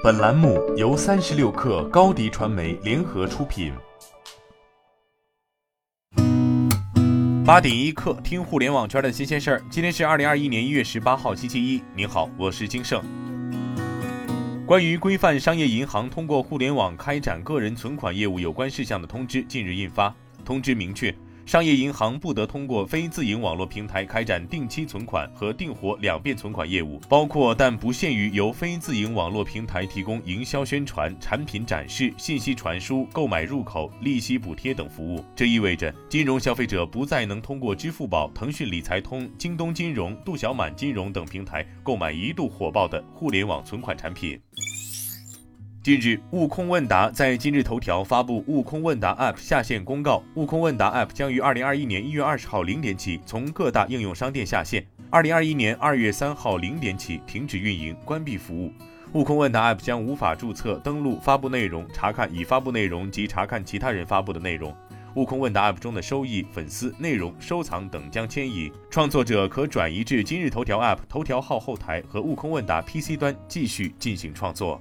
本栏目由三十六氪高低传媒联合出品。八点一刻，听互联网圈的新鲜事儿。今天是二零二一年一月十八号，星期一。您好，我是金盛。关于规范商业银行通过互联网开展个人存款业务有关事项的通知近日印发。通知明确。商业银行不得通过非自营网络平台开展定期存款和定活两变存款业务，包括但不限于由非自营网络平台提供营销宣传、产品展示、信息传输、购买入口、利息补贴等服务。这意味着金融消费者不再能通过支付宝、腾讯理财通、京东金融、度小满金融等平台购买一度火爆的互联网存款产品。近日，悟空问答在今日头条发布悟空问答 App 下线公告。悟空问答 App 将于二零二一年一月二十号零点起从各大应用商店下线，二零二一年二月三号零点起停止运营，关闭服务。悟空问答 App 将无法注册、登录、发布内容、查看已发布内容及查看其他人发布的内容。悟空问答 App 中的收益、粉丝、内容、收藏等将迁移，创作者可转移至今日头条 App 头条号后台和悟空问答 PC 端继续进行创作。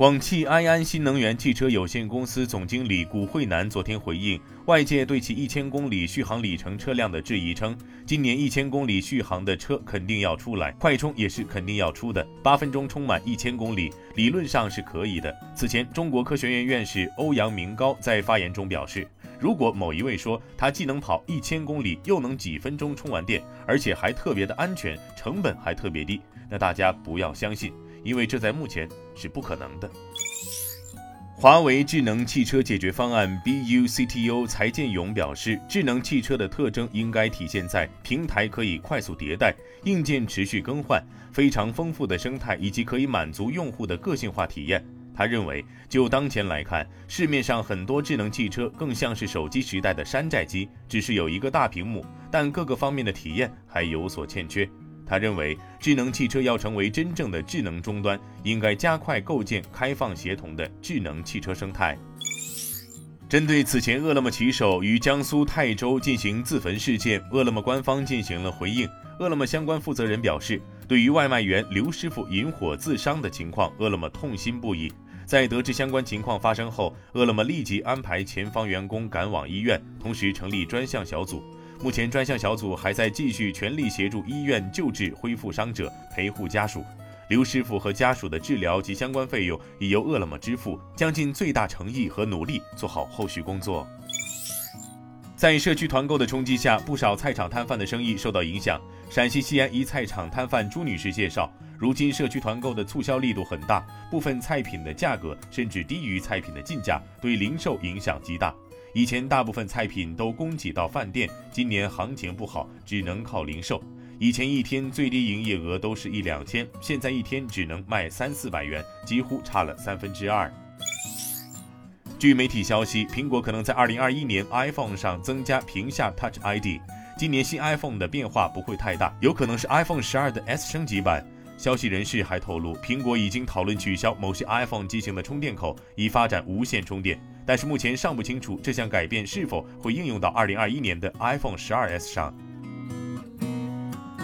广汽埃安新能源汽车有限公司总经理古惠南昨天回应外界对其一千公里续航里程车辆的质疑称，今年一千公里续航的车肯定要出来，快充也是肯定要出的，八分钟充满一千公里，理论上是可以的。此前，中国科学院院士欧阳明高在发言中表示，如果某一位说他既能跑一千公里，又能几分钟充完电，而且还特别的安全，成本还特别低，那大家不要相信。因为这在目前是不可能的。华为智能汽车解决方案 BU CTO 财建勇表示，智能汽车的特征应该体现在平台可以快速迭代、硬件持续更换、非常丰富的生态以及可以满足用户的个性化体验。他认为，就当前来看，市面上很多智能汽车更像是手机时代的山寨机，只是有一个大屏幕，但各个方面的体验还有所欠缺。他认为，智能汽车要成为真正的智能终端，应该加快构建开放协同的智能汽车生态。针对此前饿了么骑手于江苏泰州进行自焚事件，饿了么官方进行了回应。饿了么相关负责人表示，对于外卖员刘师傅引火自伤的情况，饿了么痛心不已。在得知相关情况发生后，饿了么立即安排前方员工赶往医院，同时成立专项小组。目前专项小组还在继续全力协助医院救治恢复伤者，陪护家属。刘师傅和家属的治疗及相关费用已由饿了么支付，将尽最大诚意和努力做好后续工作。在社区团购的冲击下，不少菜场摊贩的生意受到影响。陕西西安一菜场摊贩朱女士介绍，如今社区团购的促销力度很大，部分菜品的价格甚至低于菜品的进价，对零售影响极大。以前大部分菜品都供给到饭店，今年行情不好，只能靠零售。以前一天最低营业额都是一两千，现在一天只能卖三四百元，几乎差了三分之二。据媒体消息，苹果可能在二零二一年 iPhone 上增加屏下 Touch ID。今年新 iPhone 的变化不会太大，有可能是 iPhone 十二的 S 升级版。消息人士还透露，苹果已经讨论取消某些 iPhone 机型的充电口，以发展无线充电。但是目前尚不清楚这项改变是否会应用到2021年的 iPhone 12s 上。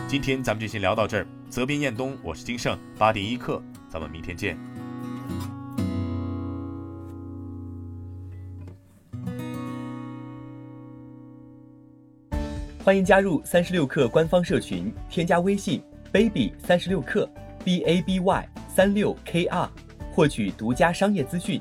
今天咱们就先聊到这儿。责编：彦东，我是金盛，八点一刻，咱们明天见。欢迎加入三十六氪官方社群，添加微信。baby 三十六克，b a b y 三六 k r，获取独家商业资讯，